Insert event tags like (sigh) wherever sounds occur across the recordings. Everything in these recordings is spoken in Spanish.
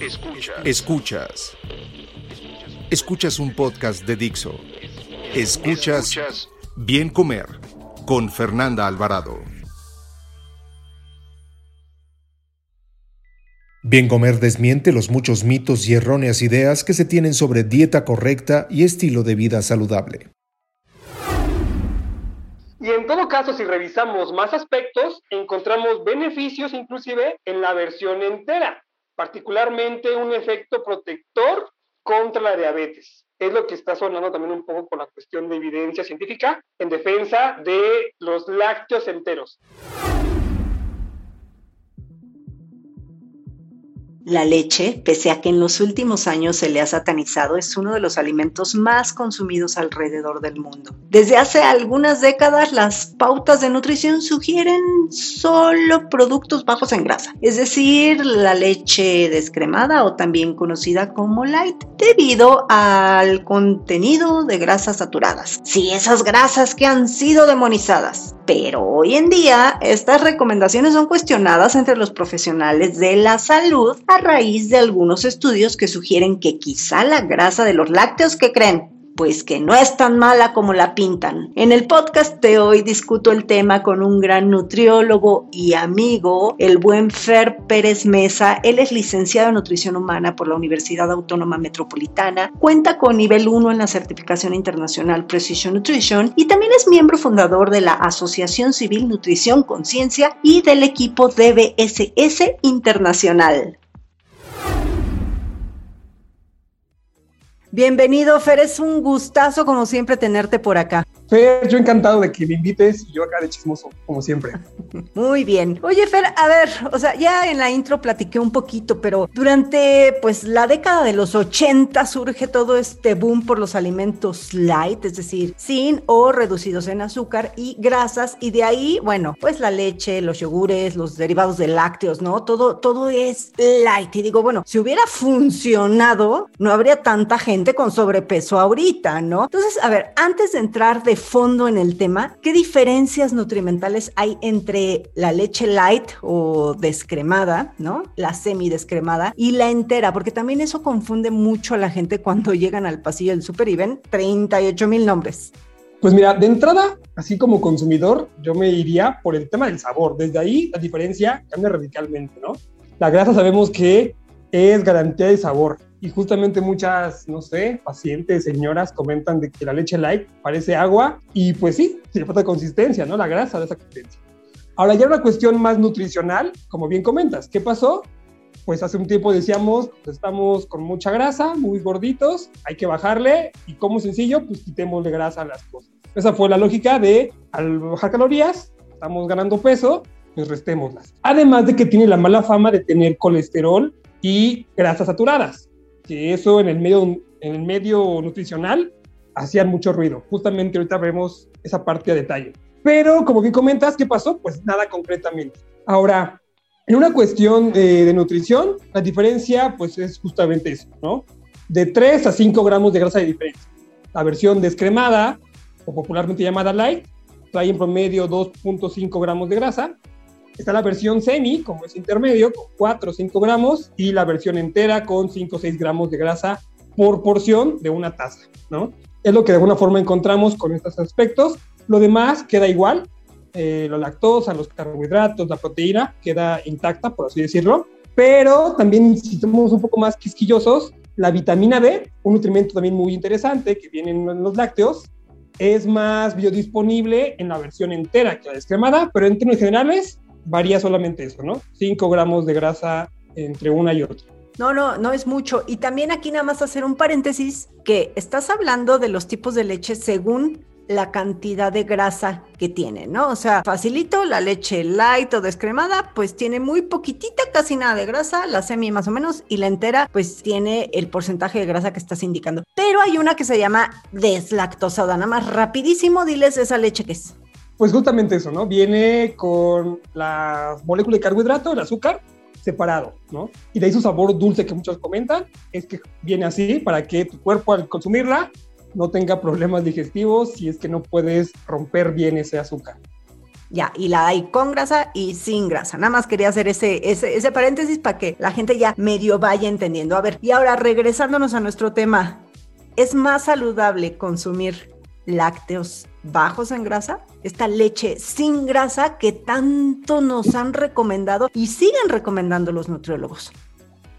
Escuchas. Escuchas. Escuchas un podcast de Dixo. Escuchas Bien Comer con Fernanda Alvarado. Bien Comer desmiente los muchos mitos y erróneas ideas que se tienen sobre dieta correcta y estilo de vida saludable. Y en todo caso, si revisamos más aspectos, encontramos beneficios inclusive en la versión entera particularmente un efecto protector contra la diabetes. Es lo que está sonando también un poco con la cuestión de evidencia científica en defensa de los lácteos enteros. La leche, pese a que en los últimos años se le ha satanizado, es uno de los alimentos más consumidos alrededor del mundo. Desde hace algunas décadas, las pautas de nutrición sugieren solo productos bajos en grasa, es decir, la leche descremada o también conocida como light, debido al contenido de grasas saturadas. Sí, esas grasas que han sido demonizadas. Pero hoy en día, estas recomendaciones son cuestionadas entre los profesionales de la salud raíz de algunos estudios que sugieren que quizá la grasa de los lácteos que creen pues que no es tan mala como la pintan. En el podcast de hoy discuto el tema con un gran nutriólogo y amigo, el buen Fer Pérez Mesa. Él es licenciado en nutrición humana por la Universidad Autónoma Metropolitana, cuenta con nivel 1 en la certificación internacional Precision Nutrition y también es miembro fundador de la Asociación Civil Nutrición Conciencia y del equipo DBSS Internacional. Bienvenido, Fer, es un gustazo como siempre tenerte por acá. Fer, yo encantado de que me invites y yo acá de chismoso, como siempre. (laughs) Muy bien. Oye, Fer, a ver, o sea, ya en la intro platiqué un poquito, pero durante pues la década de los 80 surge todo este boom por los alimentos light, es decir, sin o reducidos en azúcar y grasas, y de ahí, bueno, pues la leche, los yogures, los derivados de lácteos, ¿no? Todo, todo es light. Y digo, bueno, si hubiera funcionado, no habría tanta gente con sobrepeso ahorita, ¿no? Entonces, a ver, antes de entrar de fondo en el tema, ¿qué diferencias nutrimentales hay entre la leche light o descremada, ¿no? La semidescremada y la entera, porque también eso confunde mucho a la gente cuando llegan al pasillo del super y ven 38 mil nombres. Pues mira, de entrada, así como consumidor, yo me iría por el tema del sabor. Desde ahí la diferencia cambia radicalmente, ¿no? La grasa sabemos que es garantía de sabor y justamente muchas, no sé, pacientes, señoras comentan de que la leche light parece agua y pues sí, le falta consistencia, ¿no? La grasa de esa consistencia. Ahora ya una cuestión más nutricional, como bien comentas, ¿qué pasó? Pues hace un tiempo decíamos, pues estamos con mucha grasa, muy gorditos, hay que bajarle y como sencillo, pues quitemos de grasa las cosas. Esa fue la lógica de al bajar calorías, estamos ganando peso, pues restémoslas. Además de que tiene la mala fama de tener colesterol y grasas saturadas que eso en el medio, en el medio nutricional hacían mucho ruido. Justamente ahorita vemos esa parte a detalle. Pero como bien comentas, ¿qué pasó? Pues nada concretamente. Ahora, en una cuestión de nutrición, la diferencia pues es justamente eso, ¿no? De 3 a 5 gramos de grasa de diferencia. La versión descremada, o popularmente llamada light, trae en promedio 2.5 gramos de grasa Está la versión semi, como es intermedio, con 4 o 5 gramos, y la versión entera con 5 o 6 gramos de grasa por porción de una taza, ¿no? Es lo que de alguna forma encontramos con estos aspectos. Lo demás queda igual, eh, la lactosa, los carbohidratos, la proteína queda intacta, por así decirlo. Pero también, si somos un poco más quisquillosos, la vitamina D, un nutrimento también muy interesante que viene en los lácteos, es más biodisponible en la versión entera que la descremada, pero en términos generales varía solamente eso, ¿no? 5 gramos de grasa entre una y otra. No, no, no es mucho. Y también aquí nada más hacer un paréntesis que estás hablando de los tipos de leche según la cantidad de grasa que tiene, ¿no? O sea, facilito, la leche light o descremada, pues tiene muy poquitita, casi nada de grasa, la semi más o menos, y la entera, pues tiene el porcentaje de grasa que estás indicando. Pero hay una que se llama deslactosada, nada más rapidísimo, diles esa leche que es. Pues justamente eso, ¿no? Viene con la molécula de carbohidrato, el azúcar, separado, ¿no? Y de ahí su sabor dulce que muchos comentan, es que viene así para que tu cuerpo al consumirla no tenga problemas digestivos si es que no puedes romper bien ese azúcar. Ya, y la hay con grasa y sin grasa. Nada más quería hacer ese, ese, ese paréntesis para que la gente ya medio vaya entendiendo. A ver, y ahora regresándonos a nuestro tema, ¿es más saludable consumir lácteos bajos en grasa? Esta leche sin grasa que tanto nos han recomendado y siguen recomendando los nutriólogos.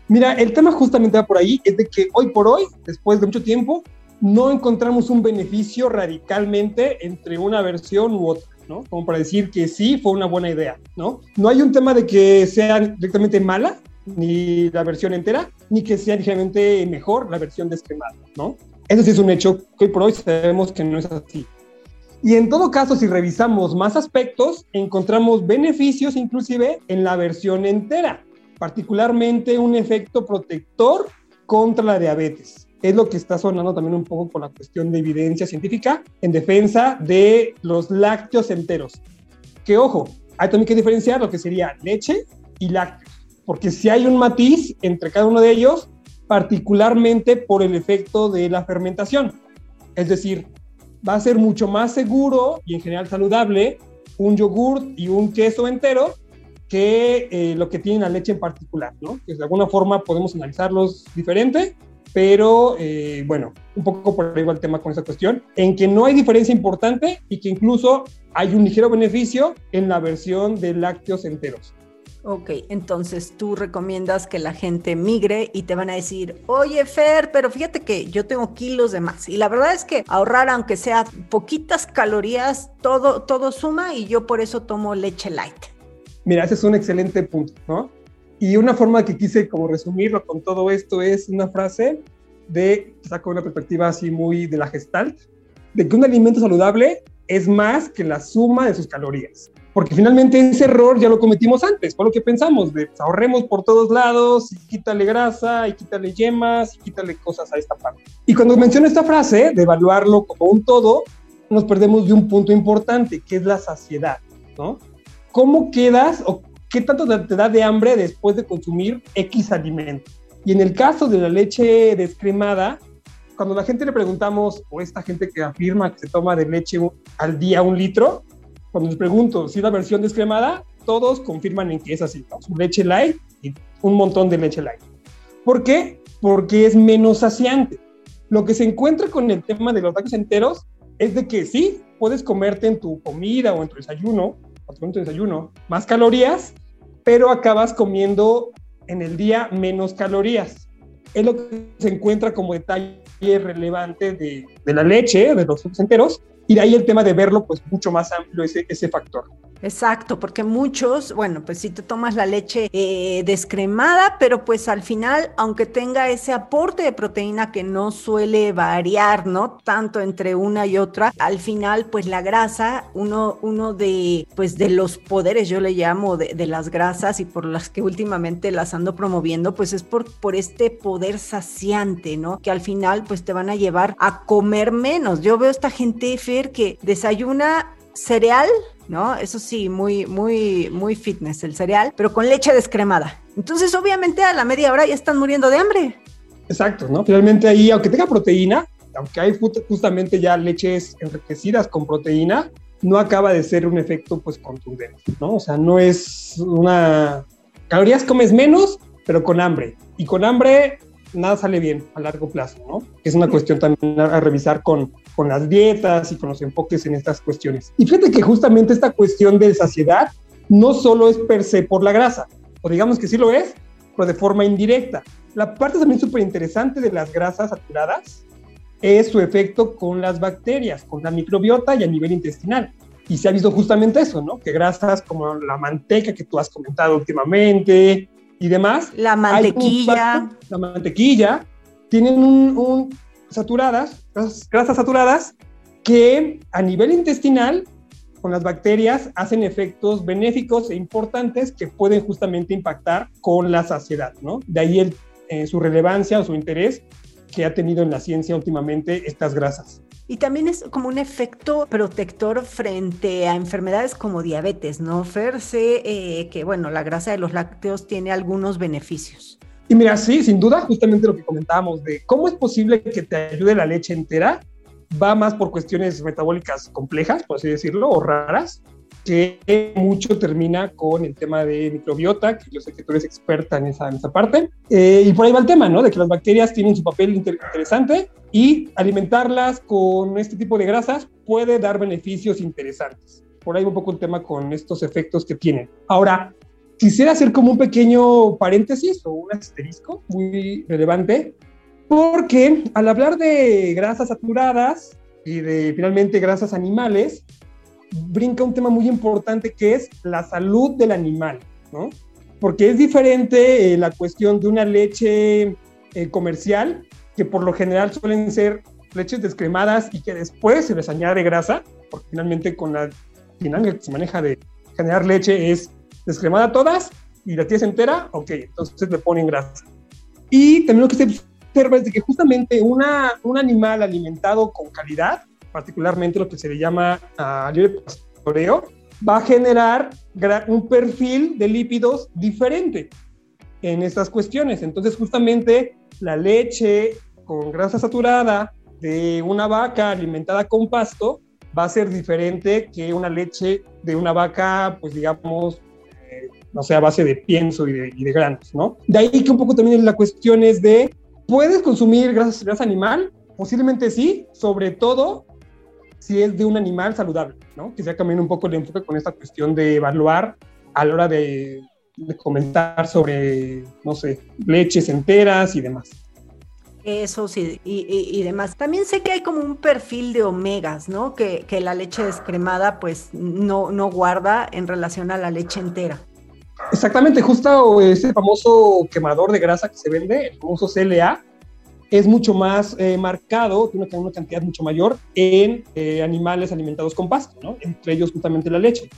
Mira, el tema justamente va por ahí, es de que hoy por hoy, después de mucho tiempo, no encontramos un beneficio radicalmente entre una versión u otra, ¿no? Como para decir que sí fue una buena idea, ¿no? No hay un tema de que sea directamente mala, ni la versión entera, ni que sea ligeramente mejor la versión descremada, ¿no? Eso sí es un hecho que hoy por hoy sabemos que no es así. Y en todo caso, si revisamos más aspectos, encontramos beneficios inclusive en la versión entera, particularmente un efecto protector contra la diabetes es lo que está sonando también un poco con la cuestión de evidencia científica en defensa de los lácteos enteros. Que ojo, hay también que diferenciar lo que sería leche y lácteos, porque si hay un matiz entre cada uno de ellos, particularmente por el efecto de la fermentación. Es decir, va a ser mucho más seguro y en general saludable un yogur y un queso entero que eh, lo que tiene la leche en particular, ¿no? Que de alguna forma podemos analizarlos diferente pero eh, bueno, un poco por igual el tema con esa cuestión, en que no hay diferencia importante y que incluso hay un ligero beneficio en la versión de lácteos enteros. Ok, entonces tú recomiendas que la gente migre y te van a decir, oye Fer, pero fíjate que yo tengo kilos de más. Y la verdad es que ahorrar, aunque sea poquitas calorías, todo, todo suma y yo por eso tomo leche light. Mira, ese es un excelente punto, ¿no? Y una forma que quise como resumirlo con todo esto es una frase de, saco una perspectiva así muy de la gestalt, de que un alimento saludable es más que la suma de sus calorías. Porque finalmente ese error ya lo cometimos antes, fue lo que pensamos, de pues, ahorremos por todos lados, y quítale grasa, y quítale yemas, y quítale cosas a esta parte. Y cuando menciono esta frase, de evaluarlo como un todo, nos perdemos de un punto importante, que es la saciedad, ¿no? ¿Cómo quedas o ¿qué tanto te da de hambre después de consumir X alimento? Y en el caso de la leche descremada, cuando la gente le preguntamos, o esta gente que afirma que se toma de leche al día un litro, cuando les pregunto si la versión descremada, todos confirman en que es así, su leche light y un montón de leche light. ¿Por qué? Porque es menos saciante. Lo que se encuentra con el tema de los lácteos enteros es de que sí, puedes comerte en tu comida o en tu desayuno, o en tu desayuno, más calorías, pero acabas comiendo en el día menos calorías. Es lo que se encuentra como detalle relevante de, de la leche, de los enteros, y de ahí el tema de verlo pues mucho más amplio ese, ese factor. Exacto, porque muchos, bueno, pues si te tomas la leche eh, descremada, pero pues al final, aunque tenga ese aporte de proteína que no suele variar, ¿no? Tanto entre una y otra, al final, pues la grasa, uno, uno de, pues de los poderes, yo le llamo, de, de las grasas y por las que últimamente las ando promoviendo, pues es por, por este poder saciante, ¿no? Que al final, pues te van a llevar a comer menos. Yo veo esta gente, Fer, que desayuna cereal, ¿no? Eso sí, muy, muy, muy fitness el cereal, pero con leche descremada. Entonces, obviamente, a la media hora ya están muriendo de hambre. Exacto, ¿no? Finalmente ahí, aunque tenga proteína, aunque hay justamente ya leches enriquecidas con proteína, no acaba de ser un efecto pues contundente, ¿no? O sea, no es una... Calorías comes menos, pero con hambre. Y con hambre nada sale bien a largo plazo, ¿no? Es una cuestión también a revisar con, con las dietas y con los enfoques en estas cuestiones. Y fíjate que justamente esta cuestión de saciedad no solo es per se por la grasa, o digamos que sí lo es, pero de forma indirecta. La parte también súper interesante de las grasas saturadas es su efecto con las bacterias, con la microbiota y a nivel intestinal. Y se ha visto justamente eso, ¿no? Que grasas como la manteca que tú has comentado últimamente y demás. La mantequilla. la mantequilla tienen un, un saturadas, grasas, saturadas, que a nivel intestinal, con las bacterias, hacen efectos benéficos e importantes que pueden justamente impactar con la saciedad, ¿no? De ahí el, eh, su relevancia o su interés que ha tenido en la ciencia últimamente estas grasas. Y también es como un efecto protector frente a enfermedades como diabetes, ¿no, Fer? Sé eh, que, bueno, la grasa de los lácteos tiene algunos beneficios. Y mira, sí, sin duda, justamente lo que comentábamos de cómo es posible que te ayude la leche entera, va más por cuestiones metabólicas complejas, por así decirlo, o raras, que mucho termina con el tema de microbiota, que yo sé que tú eres experta en esa, en esa parte. Eh, y por ahí va el tema, ¿no? De que las bacterias tienen su papel interesante y alimentarlas con este tipo de grasas puede dar beneficios interesantes. Por ahí va un poco el tema con estos efectos que tienen. Ahora, quisiera hacer como un pequeño paréntesis o un asterisco muy relevante, porque al hablar de grasas saturadas y de finalmente grasas animales, brinca un tema muy importante que es la salud del animal, ¿no? Porque es diferente eh, la cuestión de una leche eh, comercial, que por lo general suelen ser leches descremadas y que después se les añade grasa, porque finalmente con la dinámica que se maneja de generar leche es descremada todas y la tienes entera, ok, entonces le ponen grasa. Y también lo que se observa es de que justamente una, un animal alimentado con calidad particularmente lo que se le llama uh, libre pastoreo, va a generar un perfil de lípidos diferente en estas cuestiones. Entonces, justamente la leche con grasa saturada de una vaca alimentada con pasto va a ser diferente que una leche de una vaca, pues digamos, no sé, a base de pienso y de, granos, ¿no? De ahí que un poco también la cuestión es de, ¿puedes consumir grasa, grasa animal? Posiblemente sí, sobre todo si es de un animal saludable, ¿no? Quisiera cambiar un poco el enfoque con esta cuestión de evaluar a la hora de, comentar sobre, no sé, leches enteras y demás. Eso sí, y, demás. También sé que hay como un perfil de omegas, ¿no? Que, que, la leche descremada pues no, no guarda en relación a la leche entera. Exactamente, justo ese famoso quemador de grasa que se vende, el famoso CLA, es mucho más eh, marcado, tiene una cantidad mucho mayor en eh, animales alimentados con pasto, ¿no? entre ellos justamente la leche.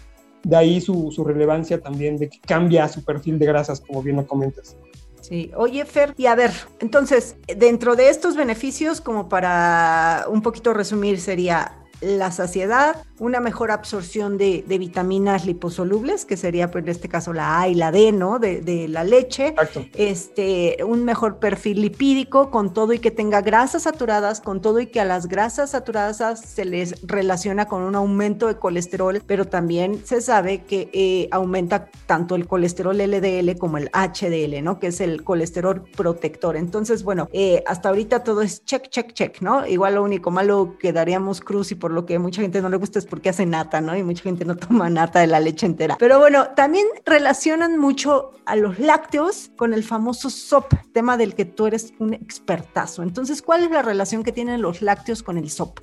De ahí su, su, relevancia también de que cambia su perfil de grasas, como bien lo comentas. Sí, oye Fer, y a ver, entonces, dentro de estos beneficios, como para un poquito resumir, sería la saciedad, una mejor absorción de, vitaminas liposolubles, que sería pues, en este caso la A y la D, ¿no? De, la leche. Este, un mejor perfil lipídico con todo y que tenga grasas saturadas, con todo y que a las grasas saturadas se les relaciona con un aumento de colesterol, pero también se sabe que eh, aumenta tanto el colesterol LDL como el HDL, ¿no? Que es el colesterol protector. Entonces, bueno, eh, hasta ahorita todo es check, check, check, ¿no? Igual lo único malo quedaríamos cruz y por lo que mucha gente no le gusta es porque hace nata, ¿no? Y mucha gente no toma nata de la leche entera. Pero bueno, también relacionan mucho a los lácteos con el famoso SOP, tema del que tú eres un expertazo. Entonces, ¿cuál es la relación que tienen los lácteos con el SOP?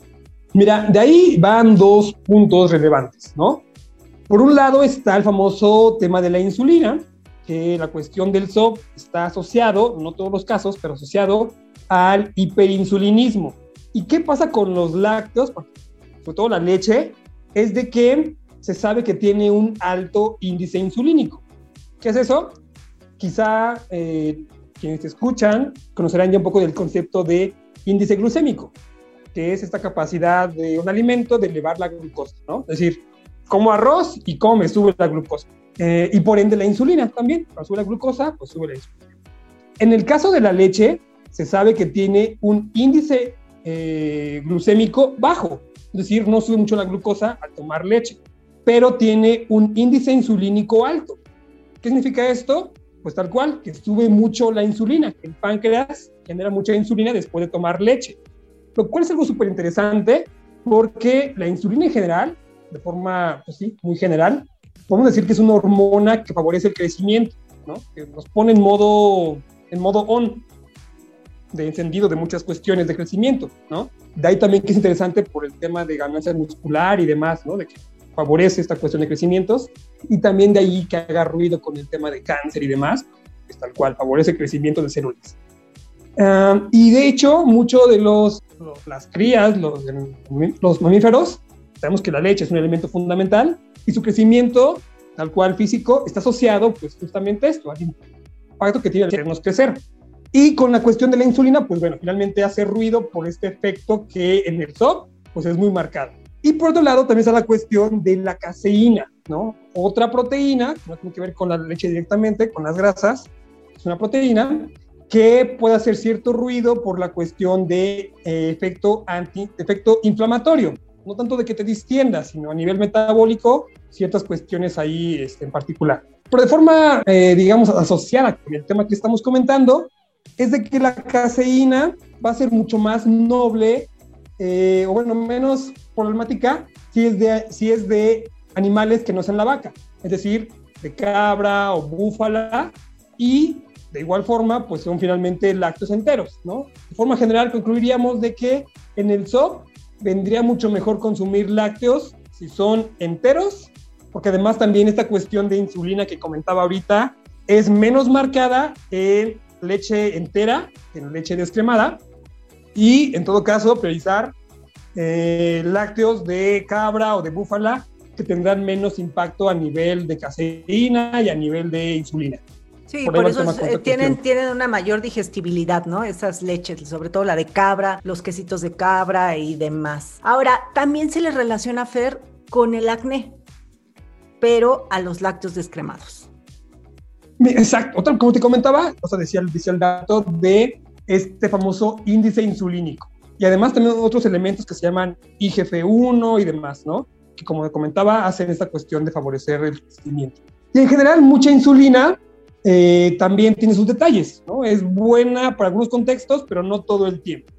Mira, de ahí van dos puntos relevantes, ¿no? Por un lado está el famoso tema de la insulina, que la cuestión del SOP está asociado, no todos los casos, pero asociado al hiperinsulinismo. ¿Y qué pasa con los lácteos? Sobre todo la leche, es de que se sabe que tiene un alto índice insulínico. ¿Qué es eso? Quizá eh, quienes te escuchan conocerán ya un poco del concepto de índice glucémico, que es esta capacidad de un alimento de elevar la glucosa, ¿no? Es decir, como arroz y come, sube la glucosa. Eh, y por ende la insulina también, cuando sube la glucosa, pues sube la insulina. En el caso de la leche, se sabe que tiene un índice eh, glucémico bajo, es decir, no sube mucho la glucosa al tomar leche, pero tiene un índice insulínico alto. ¿Qué significa esto? Pues tal cual, que sube mucho la insulina. El páncreas genera mucha insulina después de tomar leche. Lo cual es algo súper interesante porque la insulina en general, de forma, pues sí, muy general, podemos decir que es una hormona que favorece el crecimiento, ¿no? Que nos pone en modo, en modo on, de encendido de muchas cuestiones de crecimiento, ¿no? De ahí también que es interesante por el tema de ganancia muscular y demás, ¿no? De que favorece esta cuestión de crecimientos y también de ahí que haga ruido con el tema de cáncer y demás, es tal cual, favorece el crecimiento de células. Ah, y de hecho, muchos de los, las crías, los, los mamíferos, sabemos que la leche es un elemento fundamental y su crecimiento, tal cual físico, está asociado pues justamente a esto, al impacto que tiene el hacernos crecer. Y con la cuestión de la insulina, pues bueno, finalmente hace ruido por este efecto que en el SOP pues es muy marcado. Y por otro lado también está la cuestión de la caseína, ¿no? Otra proteína, que no tiene que ver con la leche directamente, con las grasas, es una proteína que puede hacer cierto ruido por la cuestión de eh, efecto, anti, efecto inflamatorio. No tanto de que te distiendas, sino a nivel metabólico, ciertas cuestiones ahí este, en particular. Pero de forma, eh, digamos, asociada con el tema que estamos comentando, es de que la caseína va a ser mucho más noble, eh, o bueno, menos problemática si es, de, si es de animales que no sean la vaca, es decir, de cabra o búfala, y de igual forma, pues son finalmente lácteos enteros, ¿no? De forma general, concluiríamos de que en el SOP vendría mucho mejor consumir lácteos si son enteros, porque además también esta cuestión de insulina que comentaba ahorita es menos marcada en leche entera que en leche descremada, y en todo caso priorizar eh, lácteos de cabra o de búfala que tendrán menos impacto a nivel de caseína y a nivel de insulina. Sí, por, eso eh, tienen, tienen una mayor digestibilidad, ¿no? Esas leches, sobre todo la de cabra, los quesitos de cabra y demás. Ahora, también se les relaciona, Fer, con el acné, pero a los lácteos descremados. Exacto, como te comentaba, o sea, decía, decía el dato de este famoso índice insulínico. Y además también otros elementos que se llaman IGF-1 y demás, ¿no? Que como comentaba, hacen esta cuestión de favorecer el crecimiento. Y en general, mucha insulina eh, también tiene sus detalles, ¿no? Es buena para algunos contextos, pero no todo el tiempo.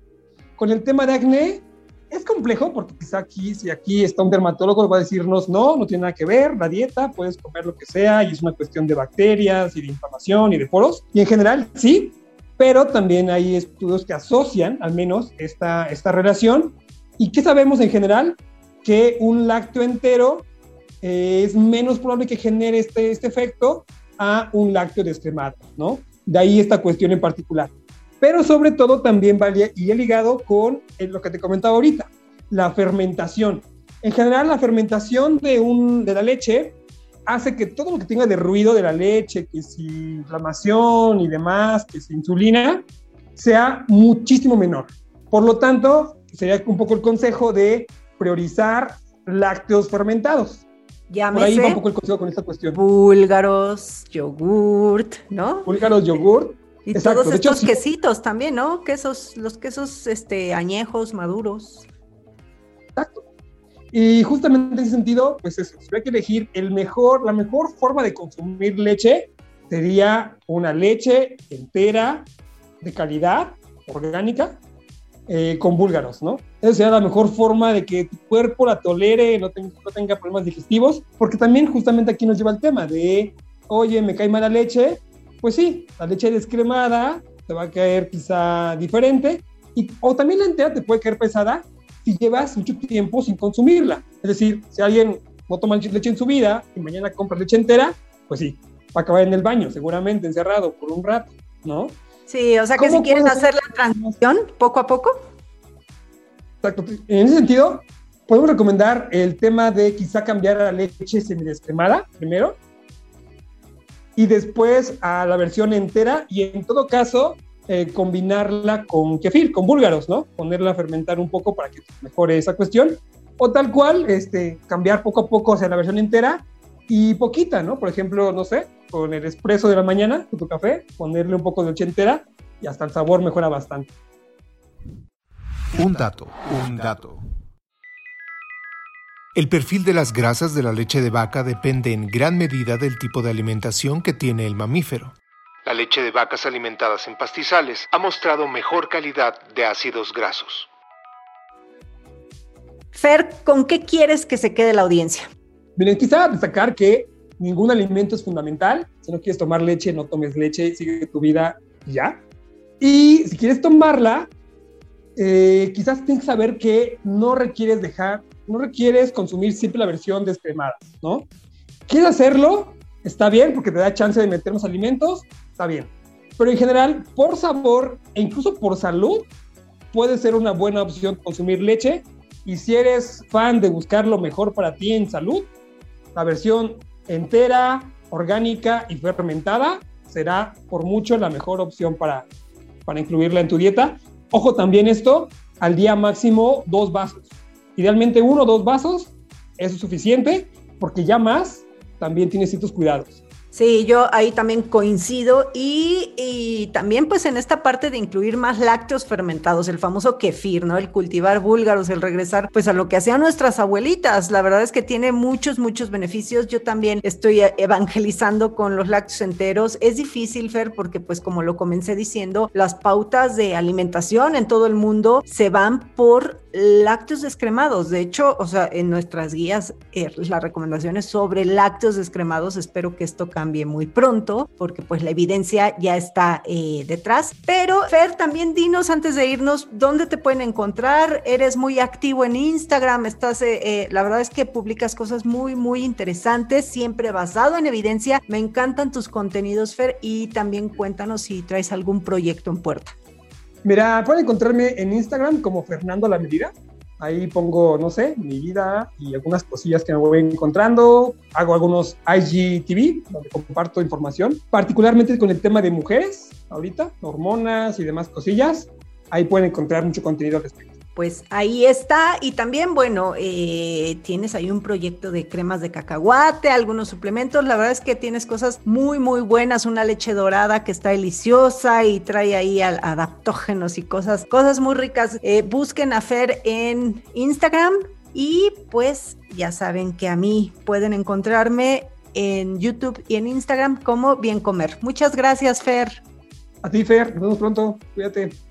Con el tema de acné, es complejo porque quizá aquí, si aquí está un dermatólogo, va a decirnos, no, no tiene nada que ver, la dieta, puedes comer lo que sea y es una cuestión de bacterias y de inflamación y de poros. Y en general, sí, pero también hay estudios que asocian al menos esta, esta relación. ¿Y qué sabemos en general? Que un lácteo entero eh, es menos probable que genere este, este efecto a un lácteo descremado, ¿no? De ahí esta cuestión en particular. Pero sobre todo también va y he ligado con eh, lo que te comentaba ahorita, la fermentación. En general, la fermentación de, un, de la leche hace que todo lo que tenga de ruido de la leche, que si inflamación y demás, que si insulina, sea muchísimo menor. Por lo tanto, sería un poco el consejo de priorizar lácteos fermentados. Llámese Por ahí va un poco el consejo con esta cuestión. Búlgaros, yogurt, ¿no? Búlgaros, yogurt. Y todos estos quesitos también, ¿no? Quesos, los quesos este, añejos, maduros. Exacto. Y justamente en ese sentido, pues eso, si hay que elegir el mejor, la mejor forma de consumir leche sería una leche entera, de calidad, orgánica, eh, con búlgaros, ¿no? Esa sería la mejor forma de que tu cuerpo la tolere, no tenga, no tenga problemas digestivos, porque también justamente aquí nos lleva el tema de, oye, me cae mala leche, pues sí, la leche descremada te va a caer quizá diferente, y, o también la entera te puede caer pesada, si llevas mucho tiempo sin consumirla. Es decir, si alguien no toma leche en su vida y mañana compra leche entera, pues sí, va a acabar en el baño, seguramente encerrado por un rato, ¿no? Sí, o sea que si quieren hacer la transición poco a poco. Exacto. En ese sentido, podemos recomendar el tema de quizá cambiar a leche semidescremada primero y después a la versión entera y en todo caso eh, combinarla con kefir, con búlgaros, ¿no? Ponerla a fermentar un poco para que mejore esa cuestión. O tal cual, este, cambiar poco a poco hacia la versión entera y poquita, ¿no? Por ejemplo, no sé, con el espresso de la mañana, con tu café, ponerle un poco de leche entera y hasta el sabor mejora bastante. Un dato, un dato. El perfil de las grasas de la leche de vaca depende en gran medida del tipo de alimentación que tiene el mamífero. La leche de vacas alimentadas en pastizales ha mostrado mejor calidad de ácidos grasos. Fer, ¿con qué quieres que se quede la audiencia? Miren, quizá destacar que ningún alimento es fundamental. Si no quieres tomar leche, no tomes leche, sigue tu vida y ya. Y si quieres tomarla, eh, quizás tienes que saber que no requieres dejar, no requieres consumir siempre la versión descremada, ¿no? ¿Quieres hacerlo? Está bien porque te da chance de meter más alimentos, está bien. Pero en general, por sabor e incluso por salud, puede ser una buena opción consumir leche. Y si eres fan de buscar lo mejor para ti en salud, la versión entera, orgánica y fermentada será por mucho la mejor opción para, para incluirla en tu dieta. Ojo también esto, al día máximo dos vasos. Idealmente uno o dos vasos, eso es suficiente, porque ya más también tiene ciertos cuidados. Sí, yo ahí también coincido y, también pues en esta parte de incluir más lácteos fermentados, el famoso kefir, ¿no? El cultivar búlgaros, el regresar pues a lo que hacían nuestras abuelitas. La verdad es que tiene muchos, muchos beneficios. Yo también estoy evangelizando con los lácteos enteros. Es difícil, Fer, porque pues como lo comencé diciendo, las pautas de alimentación en todo el mundo se van por lácteos descremados. De hecho, o sea, en nuestras guías, eh, las recomendaciones sobre lácteos descremados, espero que esto cambie muy pronto, porque pues la evidencia ya está eh, detrás. Pero, Fer, también dinos antes de irnos, ¿dónde te pueden encontrar? Eres muy activo en Instagram, estás, eh, la verdad es que publicas cosas muy, muy interesantes, siempre basado en evidencia. Me encantan tus contenidos, Fer, y también cuéntanos si traes algún proyecto en puerta. Mira, pueden encontrarme en Instagram como Fernando La Medida. Ahí pongo, no sé, mi vida y algunas cosillas que me voy encontrando. Hago algunos IGTV donde comparto información, particularmente con el tema de mujeres, ahorita, hormonas y demás cosillas. Ahí pueden encontrar mucho contenido al respecto pues ahí está. Y también, bueno, eh, tienes ahí un proyecto de cremas de cacahuate, algunos suplementos. La verdad es que tienes cosas muy, muy buenas. Una leche dorada que está deliciosa y trae ahí adaptógenos y cosas, cosas muy ricas. Eh, busquen a Fer en Instagram. Y pues ya saben que a mí pueden encontrarme en YouTube y en Instagram como Bien Comer. Muchas gracias, Fer. A ti, Fer. Nos vemos pronto. Cuídate.